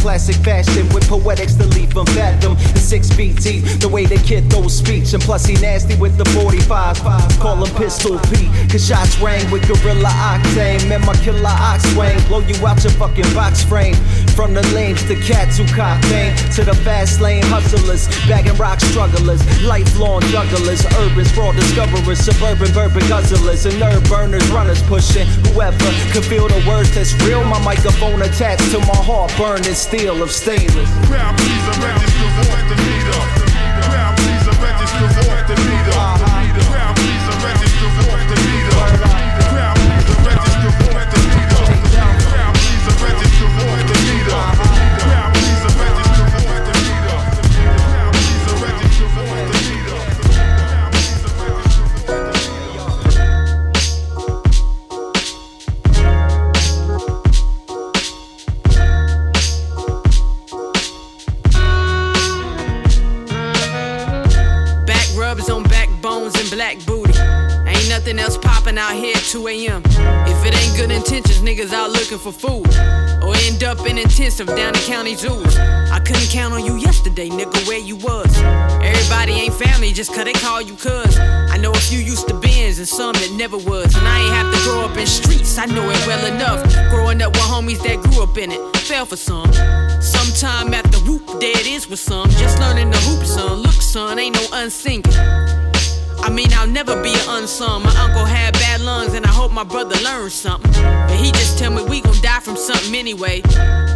classic fashion with poetics to leave them fathom. The six feet deep, kid those speech. And plus, he nasty with the 45. Call him Pistol Pete, cause shots rang with Gorilla Octane. Man, my killer ox swing, blow you out your fucking box frame. From the lanes to cats who cop fame, to the fast lane hustlers, bagging rock strugglers, lifelong jugglers, urban sprawl discoverers, suburban bourbon guzzlers, and nerve burners, runners pushing whoever could feel the words that's real. My microphone attached to my heart, burning steel of stainless. Nothing else popping out here at 2 a.m. If it ain't good intentions, niggas out looking for food. Or end up in intensive down the county zoos. I couldn't count on you yesterday, nigga, where you was. Everybody ain't family just cause they call you cuz. I know a few used to bins and some that never was. And I ain't have to grow up in streets, I know it well enough. Growing up with homies that grew up in it, fell for some. Sometime after whoop, there it is with some. Just learning the hoop, son. Look, son, ain't no unsinging. I mean, I'll never be an unsung. My uncle had bad lungs, and I hope my brother learns something. But he just tell me we gon' die from something anyway.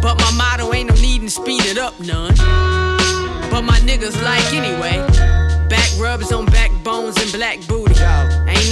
But my motto ain't no need to speed it up none. But my niggas like anyway. Back rubs on backbones and black booty.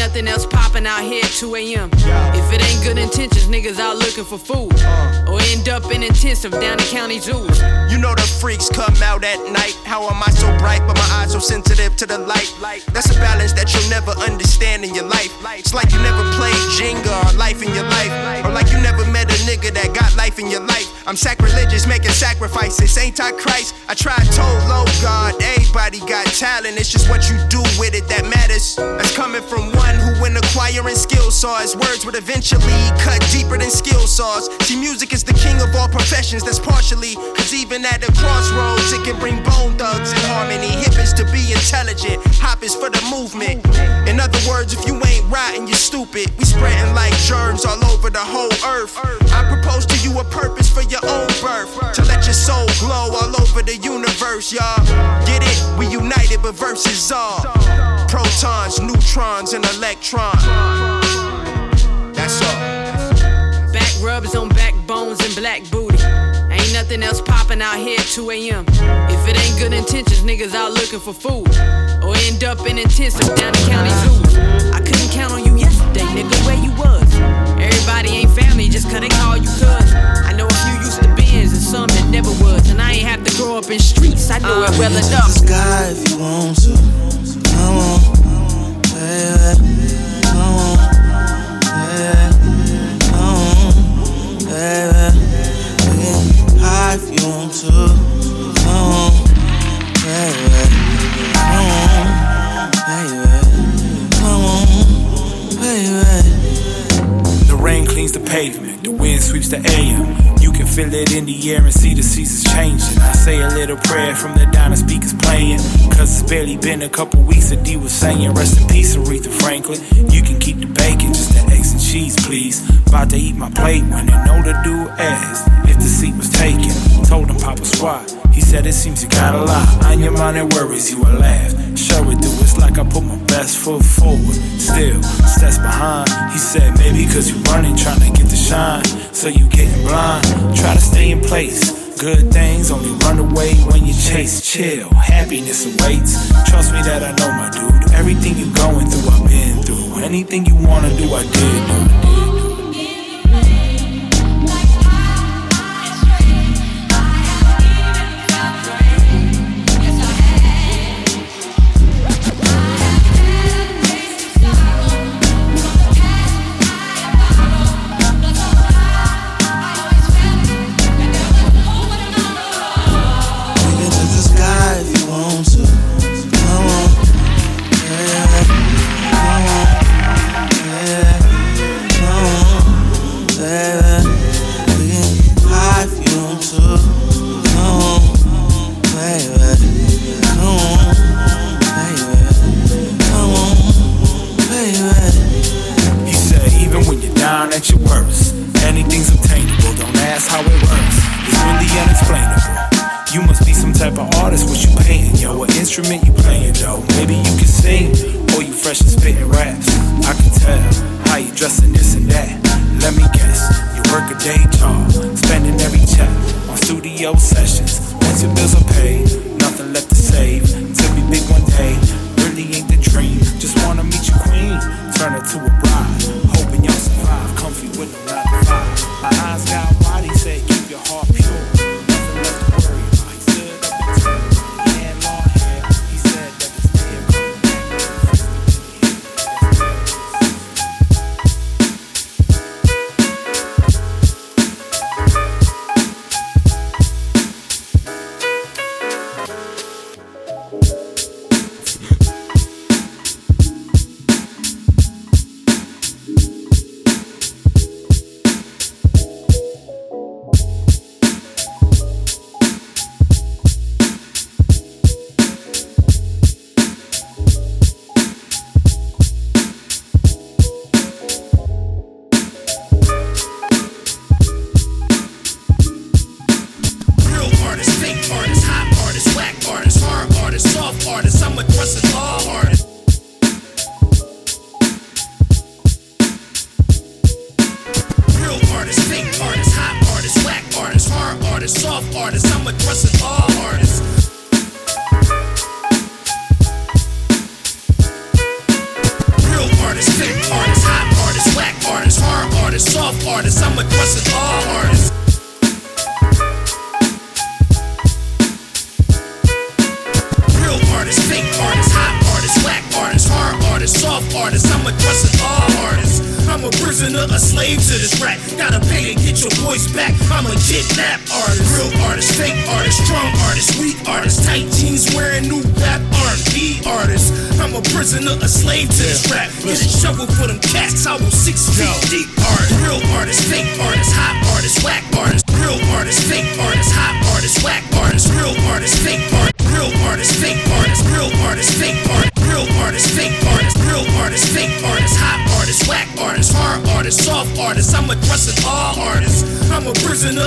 Nothing else popping out here at 2 a.m. If it ain't good intentions, niggas out looking for food. Uh. Or end up in intensive down the county zoos. You know the freaks come out at night. How am I so bright, but my eyes so sensitive to the light? That's a balance that you'll never understand in your life. It's like you never played Jenga or life in your life. Or like you never met a nigga that got life in your life. I'm sacrilegious, making sacrifices. Ain't I Christ? I tried told low God, everybody got talent. It's just what you do with it that matters. That's coming from one who, when acquiring skill saw his words would eventually cut deeper than skill saws. See, music is the king of all professions, that's partially. Cause even at the crossroads, it can bring bone thugs in harmony. Hip is to be intelligent, hop is for the movement. In other words, if you ain't riding, you're stupid. We spreading like germs all over the whole earth. I propose to you a purpose for your own birth. To let your soul glow all over the universe, y'all. Get it? We united, but verses are protons, neutrons, and electrons. That's all. Back rubs on backbones and black booty. Ain't nothing else popping out here at 2 a.m. If it ain't good intentions, niggas out looking for food. Or end up in intensive down the county zoos. I couldn't count on you yesterday, nigga, where you was. Everybody ain't family just cause they call you cuz. Some that never was. And I ain't have to grow up in streets, I know it well enough. The sky if you want to. Come on, baby. Come on, baby. Come on, baby. We can high if you want to. Come on, baby. Come on, baby. Come on, baby. The rain cleans the pavement, the wind sweeps the air. Feel it in the air and see the seasons changing. I say a little prayer from the diner speakers playing. Cause it's barely been a couple weeks that D was saying, Rest in peace, Aretha Franklin. You can keep the bacon, just the eggs and cheese, please. About to eat my plate when an older dude asked if the seat was taken. Told him Papa Squat. He said it seems you got a lot on your mind and worries. You will laugh. Sure it do. It's like I put my best foot forward. Still, steps behind. He said maybe cause you running, trying to get the shine. So you getting blind. Try to stay in place. Good things only run away when you chase. Chill, happiness awaits. Trust me that I know my dude. Everything you going through, I've been through. Anything you wanna do, I did do. Spitting raps. I can tell how you dressing this and that. Let me guess, you work a day job, spending every check on studio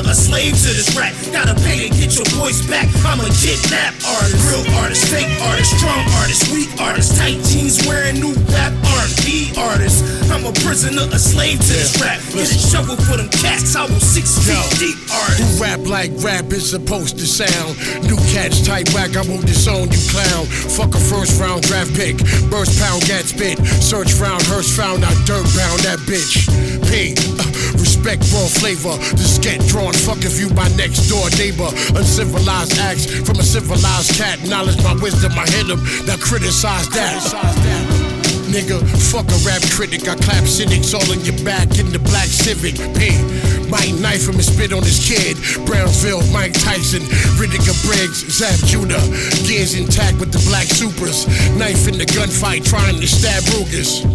a prisoner, a slave to this rap. Gotta pay to get your voice back. I'm a kidnap artist, real artist, fake artist, strong artist, weak artist, tight jeans wearing new rap R&B artist. I'm a prisoner, a slave to this rap. Get a shovel for them cats. I will six feet deep artist. Who rap like rap is supposed to sound? New cats type whack, I won't disown you clown. Fuck a first round draft pick. Burst pound get spit. Search round, hearse found out dirt bound that bitch. P. uh, respect raw flavor. Just get drawn. Fuck if you my next door neighbor. Uncivilized acts from a civilized cat. Knowledge my wisdom, I hit him. Now criticize that. Nigga, fuck a rap critic. I clap cynics all in your back in the black Civic. P. Might knife him and spit on his kid. Brownsville, Mike Tyson, Riddick Briggs, Zab Judah. Gears intact with the black supers. Knife in the gunfight trying to stab Rugers.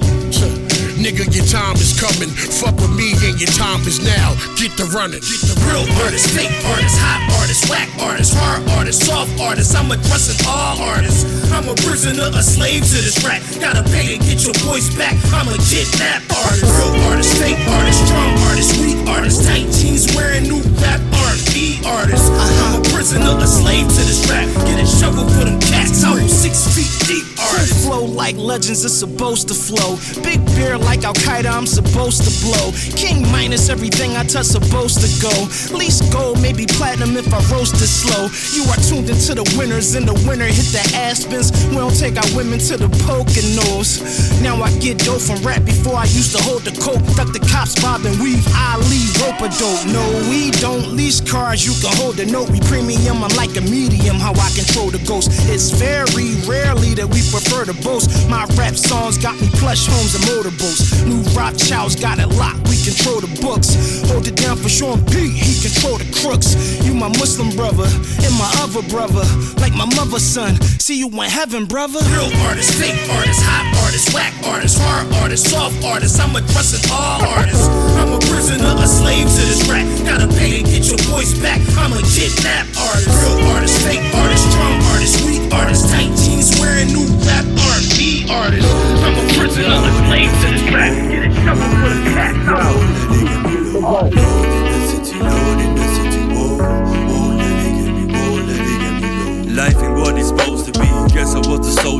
Nigga, your time is coming. Fuck with me and your time is now. Get the running. Get the Real artists, fake artists, hot artists, whack artists, hard artists, soft artists. I'm addressing all artists. I'm a prisoner, a slave to this rap. Gotta pay to get your voice back. I'm a kidnap artist. Real artists, fake artists, strong artists, weak artists, tight jeans wearing new rap R&B artists. I'm a prisoner, a slave to this rap. Get a shovel for them cats. I was six feet deep artist. Flow like legends, it's supposed to flow. Big beer like Al Qaeda, I'm supposed to blow. King minus everything I touch, supposed to go. Least gold, maybe platinum if I roast it slow. You are tuned into the winners, and the winner hit the aspens. We don't take our women to the Poconos. Now I get dope from rap before I used to hold the coke. Duck the cops, bob and weave. I leave rope a dope. No, we don't cars, you can hold the note. We premium, I'm like a medium, how I control the ghost. It's very rarely that we prefer to boast. My rap songs got me plush homes and motorboats. New Rothschilds got it locked, we control the books. Hold it down for Sean P, he control the crooks. You my Muslim brother, and my other brother, like my mother's son. See you in heaven, brother. Real artists, fake artists, hot artists, whack artists, hard artists, soft artists. I'm addressing all artists. I'm a prisoner, a slave to this rap. Gotta pay to get your voice back. I'm a kidnap artist. Real artists, fake artists, strong artists, weak artists, tight jeans wearing new rap R&B artists. I'm a prisoner, a slave to this rap. Get a shovel for the cats. Life ain't what it's supposed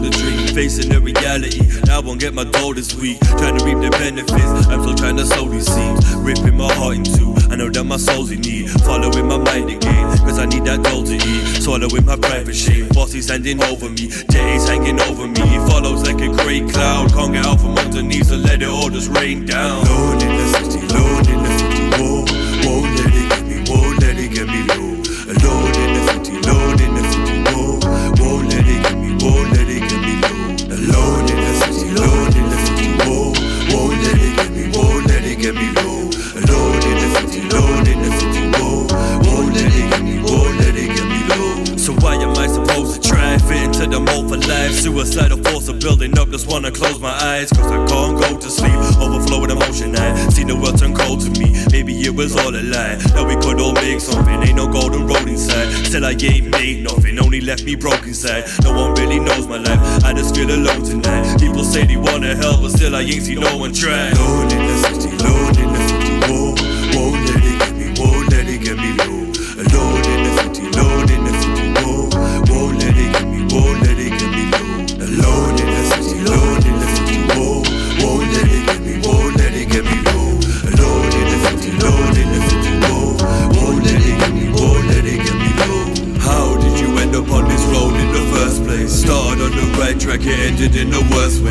to be. facing the reality. Now I won't get my dough this week. Trying to reap the benefits. I'm still trying to sow these seeds. Ripping my heart in two. I know that my soul's in need. Following my mind again. Cause I need that dough to eat. Swallowing my private shame. Bossy's handing over me. Jetty's hanging over me. It follows like a great cloud. Can't get out from underneath, so let it all just rain down. Lord in the city, Lord in the city. Whoa. Whoa, Suicidal force of building up, just wanna close my eyes. Cause I can't go to sleep, overflow with emotion. I see the world turn cold to me. Maybe it was all a lie. That we could all make something, ain't no golden road inside. Still, I ain't made nothing, only left me broke inside. No one really knows my life, I just feel alone tonight. People say they wanna help, but still, I ain't see no one try. In the city, Lord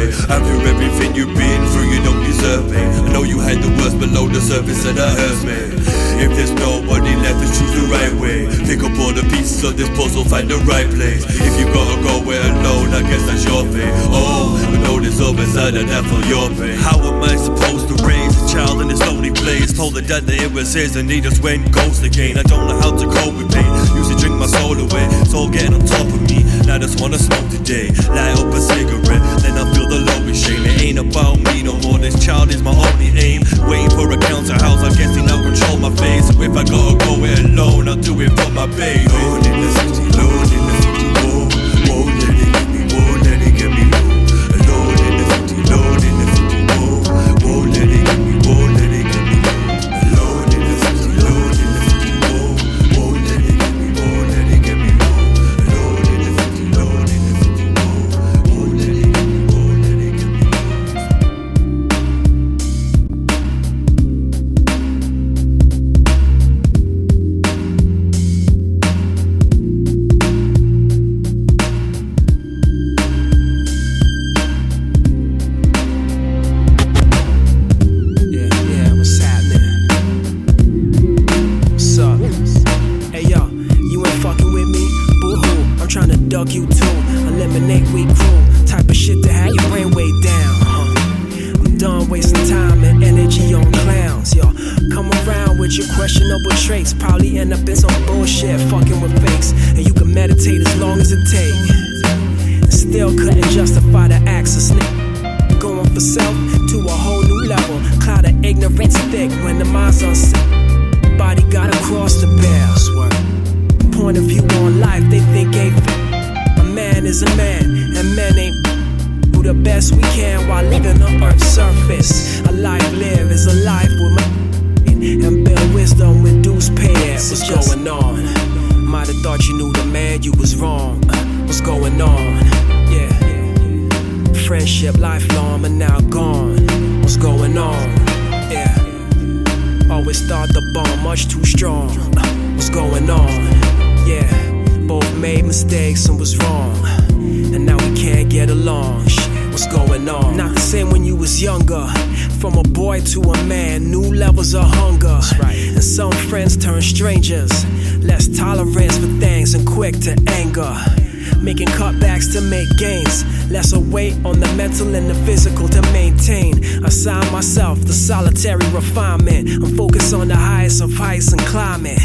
way. After everything you've been through, you don't deserve pain. I know you had the worst below the surface, and that hurts me. If there's nobody left, just choose the right way. Pick up all the pieces of this puzzle, find the right place. If you gotta go it alone, I guess that's your fate. Oh, but know there's side of that for your pain. How am I supposed to raise a child in this lonely place? Told the dad that it was his and he just went ghost again. I don't know how to cope with pain. Used to drink my soul away, all getting on top of me. Now I just wanna smoke today, light up a cigarette, then I feel the lowest shame. It ain't about me no more. This child is my only aim. Waiting for a counter house, I'm guessing I'll control my fate. So if I gotta go it alone, I'll do it for my baby. Lord in the city, Lord in the city, the best we can while living on Earth's surface. A life live is a life with my and build wisdom with dues paid. What's going on? Might have thought you knew the man, you was wrong. What's going on? Yeah. Friendship lifelong, but now gone. What's going on? Yeah. Always thought the bond much too strong. What's going on? Yeah. Both made mistakes and was wrong. And now we can't get along. What's going on? Not the same when you was younger. From a boy to a man, new levels of hunger. And some friends turn strangers. Less tolerance for things and quick to anger. Making cutbacks to make gains. Less Lesser weight on the mental and the physical to maintain. Assign myself the solitary refinement. I'm focused on the highest of heights and climbing.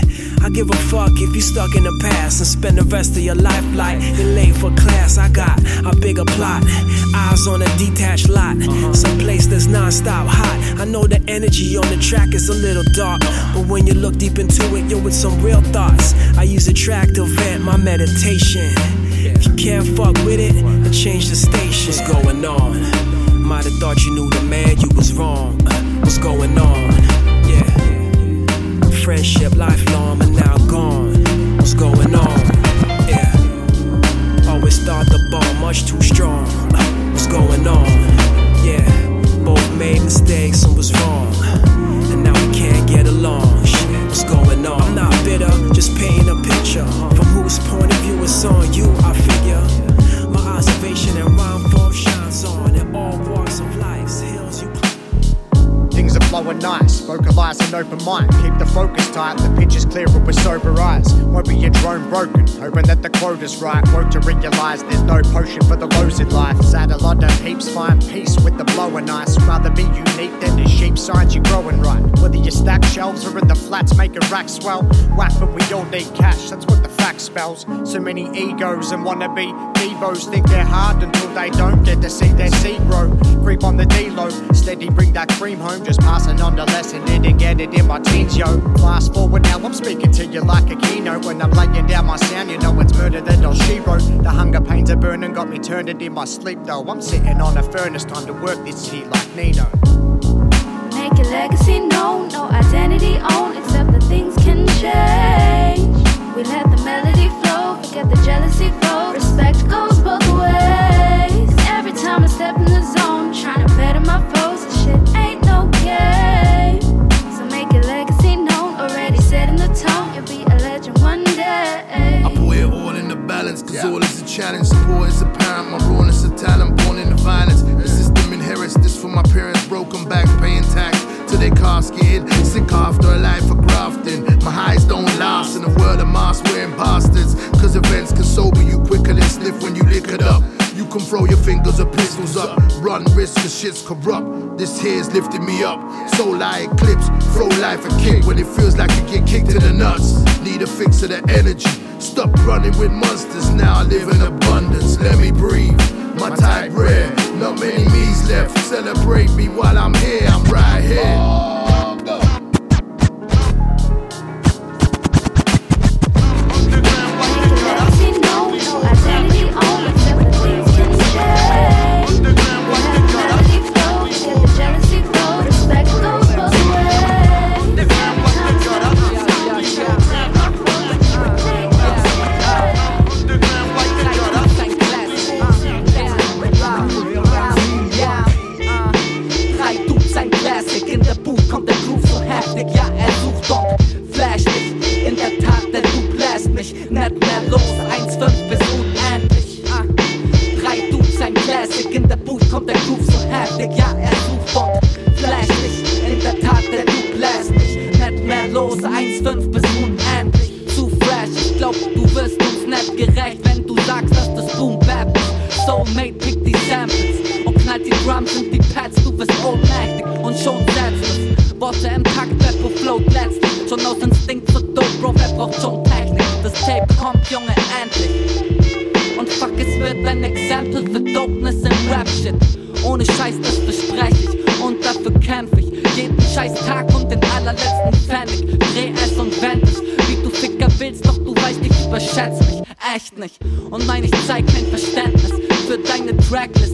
I give a fuck if you stuck in the past and spend the rest of your life like you're late for class. I got a bigger plot. Eyes on a detached lot. Uh-huh. Some place that's non-stop hot. I know the energy on the track is a little dark. But when you look deep into it, you're with some real thoughts. I use a track to vent my meditation. If you can't fuck with it, then change the station. What's going on? Might have thought you knew the man, you was wrong. What's going on? friendship lifelong, but now gone. What's going on? Yeah. Always thought the ball much too strong. What's going on? Yeah. Both made mistakes and was wrong. And now we can't get along. Shit, what's going on? I'm not bitter, just painting a picture. From whose point of view it's on you, I figure. My observation and rhyme form shines on. Flowing nice, vocalize an open mind. Keep the focus tight, the pitch is clear with sober eyes. Won't be your drone broken, hoping that the quota's right. Work to realize there's no potion for the lows in life. Sad a lot of peeps find peace with the blowing ice. Rather be unique than the sheep signs you're growing right. Whether you stack shelves or in the flats making racks swell. Whack, but we all need cash, that's what the fact spells. So many egos and wannabe devos think they're hard until they don't get to see their seed grow. Creep on the D-low, steady bring that cream home. Just passing on the lesson, didn't get it in my teens, yo. Fast forward now, I'm speaking to you like a keynote. When I'm laying down my sound, you know it's murder that all she wrote. The hunger pains are burning, got me turned in my sleep, though. I'm sitting on a furnace, time to work this shit like Nino. Make your legacy known, no identity owned, except that things can change. We let the melody flow, forget the jealousy flow. Respect goes both ways. Every time I step in the zone, trying to better my foes, this shit ain't no game. So make your legacy known, already set in the tone. You'll be a legend one day. I put it all in the balance, cause all is a challenge. Support is apparent, my rawness of talent, born in the violence. The system inherits this from my parents, broken back, paying tax to their casket. Sick after a life of grafting. My highs don't last in a world of bastards. Cause events can sober you quicker than sniff when you lick it up. You can throw your fingers or pistols up, run risk cause shit's corrupt. This here's lifting me up. So like clips, throw life a kick when it feels like you get kicked in the nuts. Need a fix of the energy. Stop running with monsters, now I live in abundance. Let me breathe. My type rare, not many me's left. Celebrate me while I'm here, I'm right here. Classic, in der Booth kommt der Groove so heftig, ja, er sucht dort, flash in der Tat, der Du bläst mich, nicht mehr los, 1,5 bis unendlich, zu fresh, ich glaub, du wirst uns nicht gerecht, wenn du sagst, dass das Boom Bap ist, Soulmate, pick die Samples, und knallt die Drums und die nicht. Und nein, ich zeig kein Verständnis für deine Tracklist,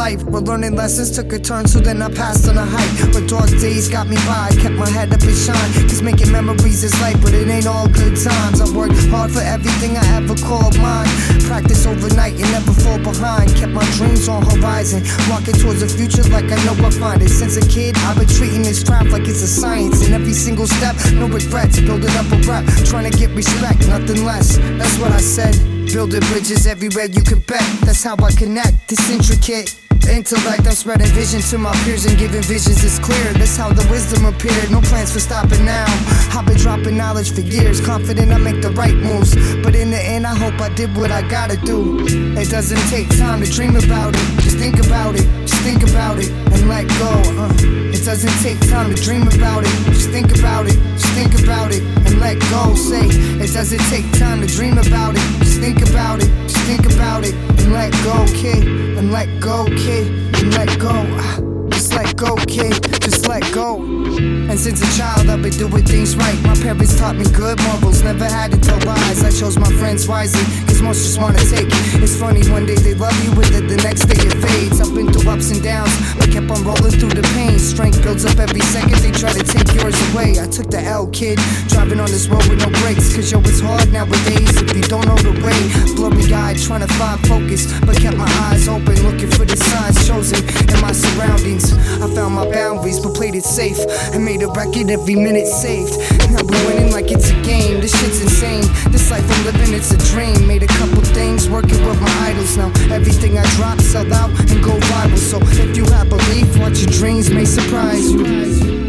life. Where learning lessons took a turn, so then I passed on a hike. But dark days got me by, kept my head up and shine. Cause making memories is life, but it ain't all good times. I worked hard for everything I ever called mine. Practice overnight and never fall behind. Kept my dreams on horizon, walking towards the future like I know I find it. Since a kid, I've been treating this craft like it's a science. In every single step, no regrets. Building up a rep, trying to get respect, nothing less. That's what I said. Building bridges everywhere you could bet. That's how I connect. It's intricate. Intellect, I'm spreading vision to my peers and giving visions it's clear. That's how the wisdom appeared. No plans for stopping now. I've been dropping knowledge for years, confident I make the right moves. But in the end, I hope I did what I gotta do. It doesn't take time to dream about it. Just think about it, just think about it, and let go. Uh. It doesn't take time to dream about it. Just think about it, just think about it, and let go. Say, it doesn't take time to dream about it. Just think about it, just think about it, and let go, kid, and let go, kid, and let go. Ah, let go, kid, just let go. And since a child, I've been doing things right. My parents taught me good morals, never had to tell lies. I chose my friends wisely, cause most just wanna take. it. It's funny, one day they love you with it, the next day it fades. I've been through ups and downs, but kept on rolling through the pain. Strength builds up every second, they try to take yours away. I took the L, kid, driving on this road with no brakes. Cause yo, it's hard nowadays if you don't know the way. Blurry eyed, trying to find focus, but kept my eyes open, looking for the signs chosen in my surroundings. I found my boundaries, but played it safe. I made a record every minute saved. Now we winning like it's a game. This shit's insane. This life I'm living, it's a dream. Made a couple things, working with my idols now. Everything I drop, sell out, and go viral. So if you have belief, what your dreams may surprise you.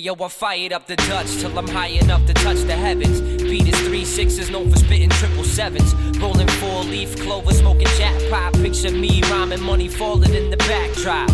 Yo, I fired up the Dutch till I'm high enough to touch the heavens. Beat is three sixes, known for spitting triple sevens. Rolling four leaf clover, smoking jackpot. Picture me rhyming, money falling in the backdrop.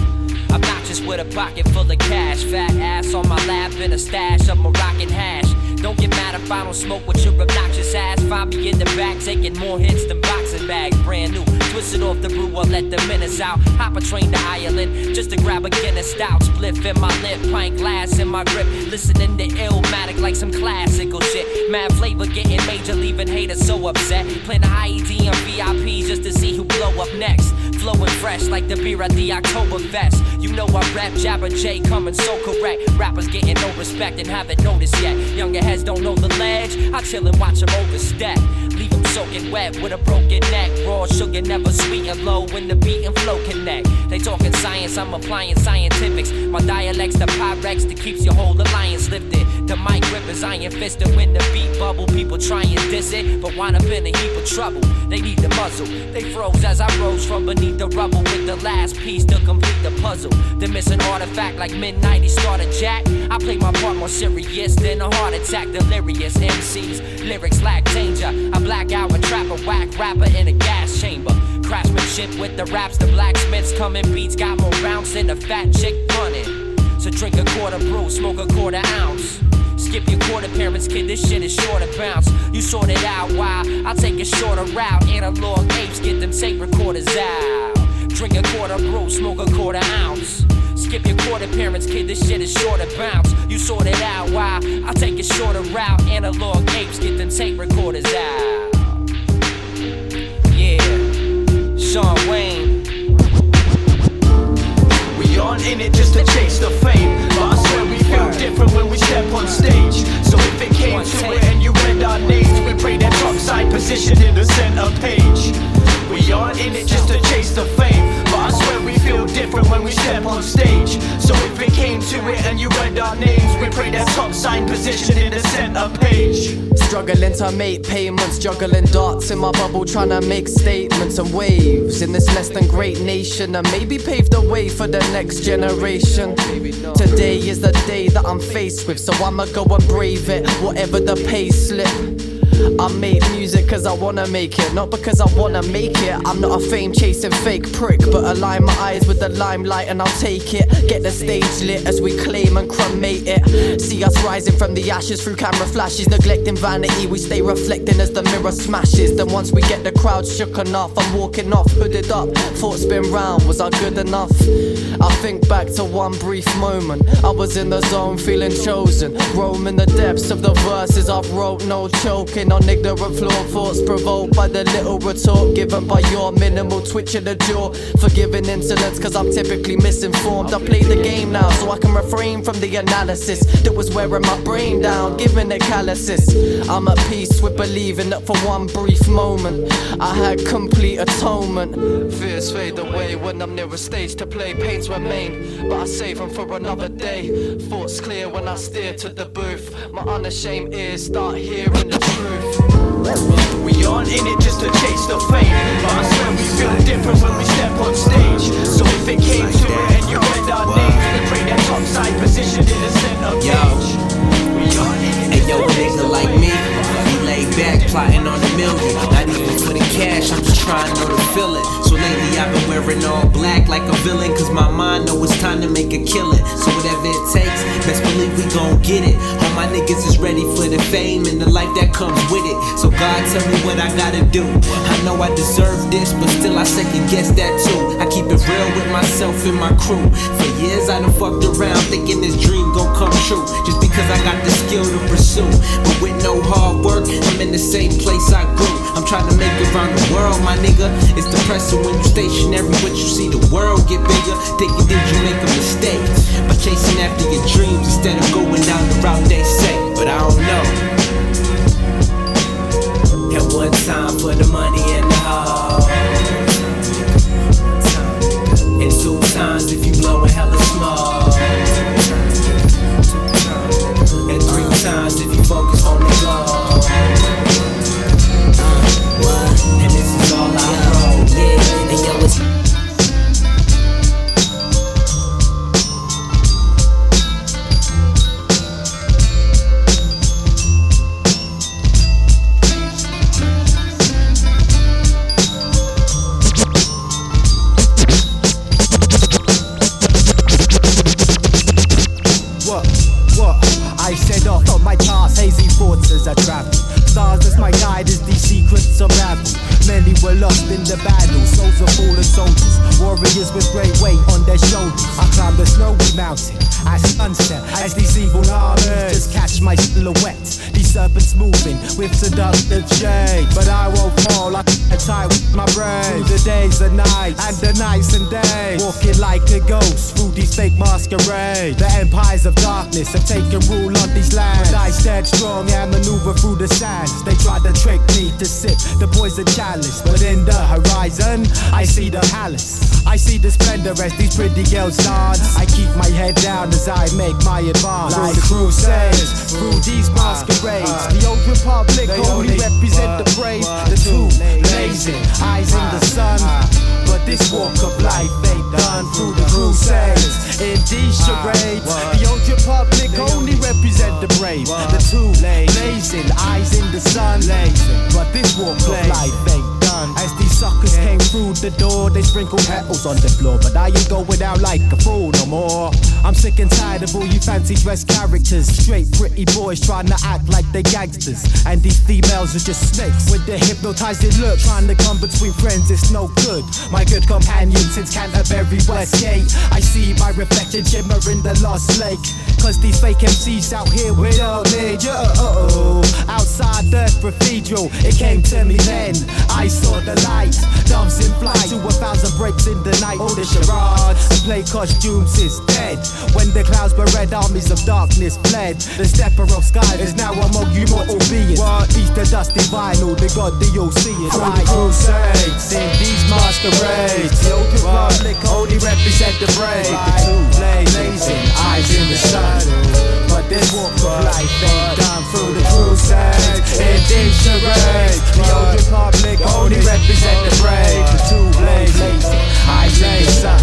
I'm not just with a pocket full of cash. Fat ass on my lap and a stash of Moroccan hash. Don't get mad if I don't smoke with your obnoxious ass. Find me in the back, taking more hits than boxing bags. Brand new, twisted off the brew, I'll let the minutes out. Hop a train to Ireland just to grab a Guinness stout. Spliff in my lip, pint glass in my grip. Listening to Illmatic like some classical shit. Mad flavor getting major, leaving haters so upset. Playing the IED and VIP just to see who blow up next. Flowing fresh like the beer at the October Fest. You know I rap Jabba J coming so correct. Rappers getting no respect and haven't noticed yet. Younger heads don't know the ledge. I chill and watch them overstep. Leave them soaking wet with a broken neck. Raw sugar never sweet and low when the beat and flow connect. They talking science, I'm applying scientifics. My dialect's the Pyrex that keeps your whole alliance lifted. The mic is iron fisted when the beat bubble. People try and diss it, but wind up in a heap of trouble. They need the muzzle. They froze as I rose from beneath the rubble with the last piece to complete the puzzle. The missing artifact like midnight, he started jack. I play my part more serious than a heart attack. Delirious MCs, lyrics lack danger. I black out a trapper, whack rapper in a gas chamber. Craftsmanship with the raps, the blacksmiths coming. Beats got more rounds than a fat chick running. So drink a quarter brew, smoke a quarter ounce. Skip your quarter parents, kid, this shit is shorter bounce. You sort it out, why? I'll take a shorter route. Analog apes, get them tape recorders out. Drink a quarter brew, smoke a quarter ounce. Skip your quarter parents, kid, this shit is shorter bounce. You sort it out, why? I'll take a shorter route. Analog apes, get them tape recorders out. Yeah, Sean Wayne. We aren't in it just to chase the fame. Different when we step on stage. So if it came to it and you read our names, we pray that top side position in the center page. We aren't in it just to chase the fame. But I swear we feel different when we step on stage. So if it came to it and you read our names, we pray that top sign position in the center page. Struggling to make payments, juggling darts in my bubble, trying to make statements and waves in this less than great nation, and maybe pave the way for the next generation. Today is the day that I'm faced with, so I'ma go and brave it, whatever the pay slip. I make music cause I wanna make it, not because I wanna make it. I'm not a fame chasing fake prick, but align my eyes with the limelight and I'll take it. Get the stage lit as we claim and cremate it. See us rising from the ashes through camera flashes, neglecting vanity. We stay reflecting as the mirror smashes. Then once we get the crowd shook enough, I'm walking off, hooded up. Thoughts spin round, was I good enough? I think back to one brief moment. I was in the zone, feeling chosen. Roaming the depths of the verses I've wrote, no choking on ignorant floor thoughts provoked by the little retort given by your minimal twitch of the jaw. Forgiving insolence, cause I'm typically misinformed. I play the game now, so I can refrain from the analysis that was wearing my brain down, giving it calluses. I'm at peace with believing that for one brief moment I had complete atonement. Fears fade away when I'm near a stage to play. Pains remain, but I save them for another day. Thoughts clear when I steer to the booth. My unashamed ears start hearing the truth. We aren't in it just to chase the fame. But I swear we feel different when we step on stage. So if it came to it and you read our names, we pray that topside position in the center page. We aren't in it Hey yo, nigga like me, he laid back plotting on a million. Not even for the cash, I'm just trying to know the feeling. So lately I've been wearing all black like a villain, cause my mind know it's time to make a killing. So whatever it takes, best believe we gon' get it. All my niggas is ready for the fame and the life that comes with it. So God tell me what I gotta do. I know I deserve this, but still I second guess that too. I keep it real with myself and my crew. For years I done fucked around thinking this dream gon' come true. Just because I got the skill to pursue. But with no hard work, I'm in the same place I grew. I'm trying to make it around the world, my nigga. It's depressing when you stationary, but you see the world get bigger. Thinking did you make a mistake by chasing after your dreams instead of going down the route they say? But I don't know. At one time for the money and the hoes. And two times if you blowin' hella smoke. Their shoulders. I climb the snowy mountain at sunset as these evil armies just catch my silhouette. Serpents moving with seductive shade. But I won't fall, I tie with my brain. Through the days and nights, and the nights and days. Walking like a ghost through these fake masquerades. The empires of darkness have taken rule on these lands. But I stand strong and maneuver through the sands. They try to trick me to sip the poison chalice. But in the horizon, I see the palace. I see the splendor as these pretty girls dance. I keep my head down as I make my advance. Like the crusades, through these masquerades. The old republic only represent the brave, the two. blazing eyes in the sun. But this walk of life ain't done through the crusades. In these charades, the old republic only represent the brave, the two blazing eyes in the sun. But this walk of life ain't done. As these suckers came through the door, they sprinkle petals on the floor. But I ain't going out like a fool no more. I'm sick and tired of all you fancy dress characters. Straight pretty boys trying to act like they gangsters. And these females are just snakes with their hypnotizing look. Trying to come between friends, it's no good. My good companion since Canterbury Westgate. I see my reflection shimmer in the lost lake. Cause these fake MCs out here we don't need. Uh-oh. Outside the cathedral, it came to me then. I saw the light, doves in flight, to a thousand breaks in the night. All the charades and play costumes is dead. When the clouds were red, armies of darkness fled. The stepper of sky is now among you mortal beings. Each the dusty vinyl, the god the all seeing. Right, crusades in these masquerades. The old republic only represent the brave. The two blazing eyes in the sun but this walk of life ain't done through the crusades. It is charades. The old republic only represent the brave. The two blades, I lay son.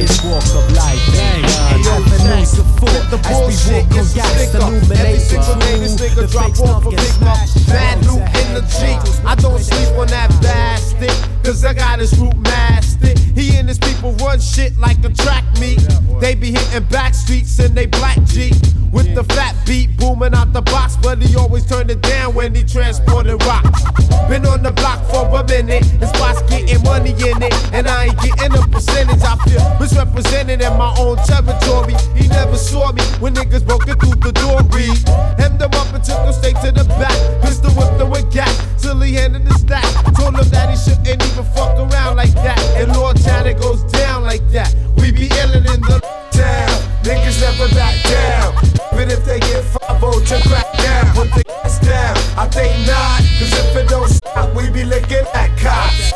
This walk of life ain't done. Nothing else to fought. The bullshit is sick up. Every single day this nigga drop off a big up. Mad loop in the Jeep. I don't sleep on that bastard. Cause I got his root mastered. And his people run shit like a track meet. They be hitting back streets in they black Jeep. With the fat beat booming out the box, but he always turn it down when he transporting rocks. Been on the block for a minute, and spots getting money in it, and I ain't getting a percentage. I feel misrepresented in my own territory. He never saw me when niggas broke it through the door. Read hemmed him up and took him straight to the back. Pistol whipped him with gas till he handed the stack. Told him that he shouldn't even fuck around like that. In Lord Town it goes down like that. We be illin' in the town. Niggas never back down. But if they get 5 to crack down, put the gas down. I think not, cause if it don't stop, we be licking at cops.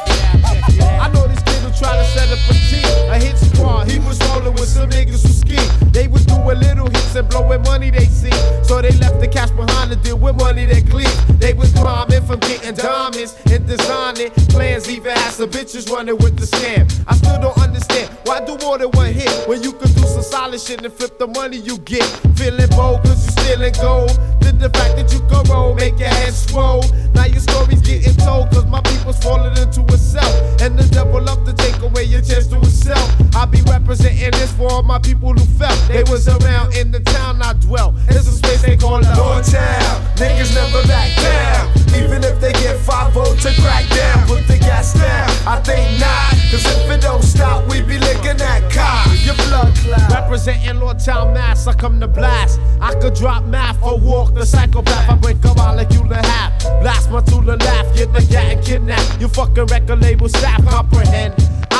I know this kid who try to set up a team, a hit squad. He was rolling with some niggas who ski. They was doing little hits and blowing money they see. So they left the cash behind to deal with money that gleam. They was climbing from getting diamonds and designing plans. Even had some bitches running with the scam. I still don't understand why do more than one hit when you can do some solid shit and flip the money you get. Feeling bold cause you stealing gold. Then the fact that you go roll make your head swole. Now your story's getting told cause my people's falling into itself. And the devil love to take away your chance to itself. I be representing this for all my people who felt they was around in the town I dwell. It's a space they call Lord Town. Niggas never back down. Even if they get 5 to crack down, put the gas down. I think not, cause if it don't stop, we be licking that cops. Your blood clot. Representing Lord Town Mass, I come to blast. I could drop math or walk the psychopath. I break a molecule in half. Blast my tool and laugh. Get the gat and kidnap. You fucking record label staff comprehend.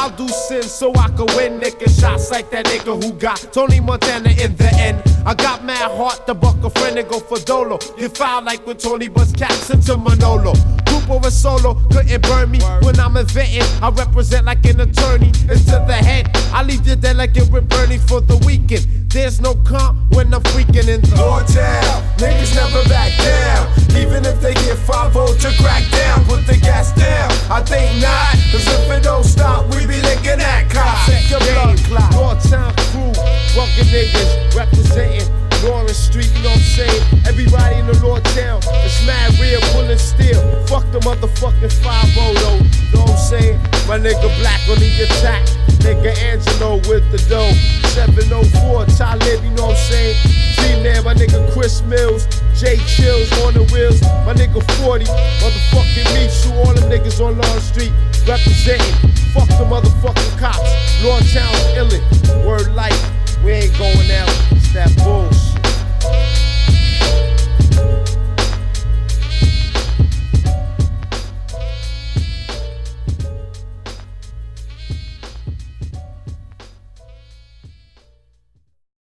I'll do sin so I can win, nigga. Shots like that nigga who got Tony Montana in the end. I got mad heart to buck a friend and go for Dolo. Get foul like when Tony bus caps into Manolo. Group over solo couldn't burn me when I'm inventing. I represent like an attorney. It's to the head. I leave you dead like it with Bernie for the weekend. There's no comp when I'm freaking in the Town. Niggas never back down. Even if they get 5 to crack fucking niggas representing. Lawrence Street, you know what I'm saying? Everybody in the Lord Town, it's mad real, pulling steel. Fuck the motherfucking 5 though, you know what I'm saying? My nigga Black on the attack. Nigga Angelo with the dough. 704, Talib, you know what I'm saying? G-Man, my nigga Chris Mills. J Chills on the wheels. My nigga 40, motherfucking me. Shoot all them niggas on Long Street. Representing. Fuck the motherfucking cops. Lord Town's illin'. Word life. We ain't going out. It's that bullshit.